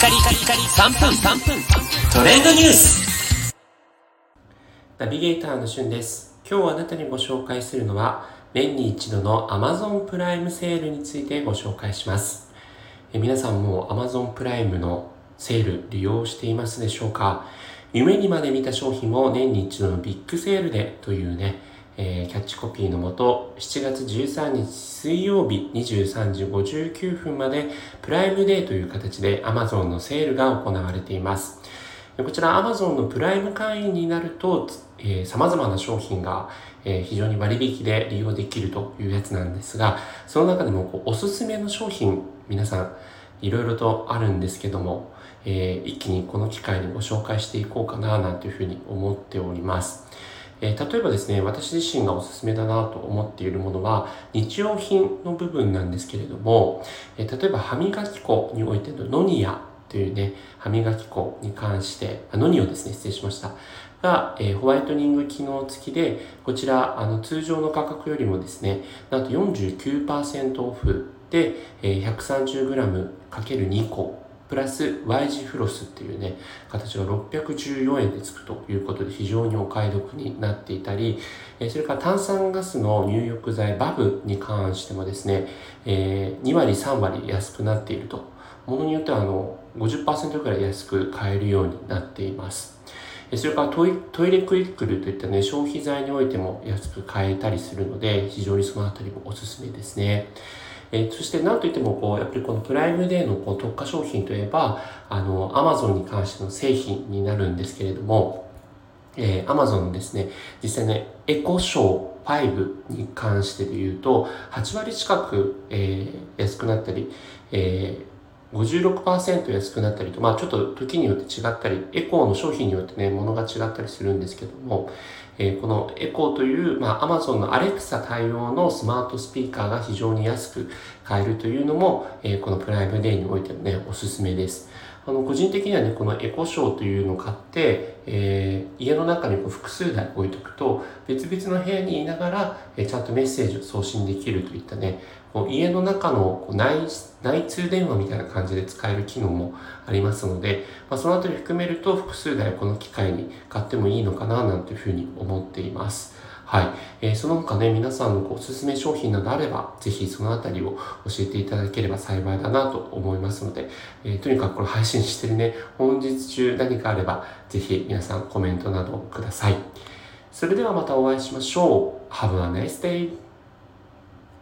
カリカリカリ3分3分。トレンドニュース。ナビゲーターのしゅんです。今日あなたにご紹介するのは年に一度の Amazon プライムセールについてご紹介します。え皆さんも Amazon プライムのセール利用していますでしょうか？夢にまで見た商品も年に一度のビッグセールでというねえー、キャッチコピーのもと、7月13日水曜日23時59分までプライムデーという形で Amazon のセールが行われています。こちら Amazon のプライム会員になると、えー、様々な商品が、えー、非常に割引で利用できるというやつなんですが、その中でもこうおすすめの商品、皆さんいろいろとあるんですけども、えー、一気にこの機会にご紹介していこうかななんていうふうに思っております。えー、例えばですね、私自身がおすすめだなと思っているものは、日用品の部分なんですけれども、えー、例えば歯磨き粉においてのノニアというね、歯磨き粉に関して、あノニオですね、失礼しました。が、えー、ホワイトニング機能付きで、こちら、あの、通常の価格よりもですね、なんと49%オフで、えー、130g×2 個プラス Y 字フロスっていうね、形が614円でつくということで非常にお買い得になっていたり、それから炭酸ガスの入浴剤バブに関してもですね、2割3割安くなっていると。ものによってはあの50%くらい安く買えるようになっています。それからトイトイレクイックルといったね、消費財においても安く買えたりするので、非常にそのあたりもおすすめですね。えー、そして何といってもこうやっぱりこのプライムデーのこう特化商品といえばあのアマゾンに関しての製品になるんですけれどもえー、Amazon ですね、実際ね、エコショー5に関してで言うと、8割近く、えー、安くなったり、えー、56%安くなったりと、まあちょっと時によって違ったり、エコーの商品によってね、ものが違ったりするんですけども、えー、このエコーという、まあ、Amazon の Alexa 対応のスマートスピーカーが非常に安く買えるというのも、えー、このプライムデーにおいてもね、おすすめです。あの、個人的にはね、このエコショーというのを買って、えー、家の中にこう複数台置いとくと、別々の部屋にいながら、えー、ちゃんとメッセージを送信できるといったね、こう家の中のこう内内通電話みたいな感じで使える機能もありますので、まあ、そのあたり含めると複数台この機会に買ってもいいのかななんていうふうに思っています。はい。えー、その他ね、皆さんのおすすめ商品などあれば、ぜひそのあたりを教えていただければ幸いだなと思いますので、えー、とにかくこの配信してるね、本日中何かあれば、ぜひ皆さんコメントなどください。それではまたお会いしましょう。Have a nice day!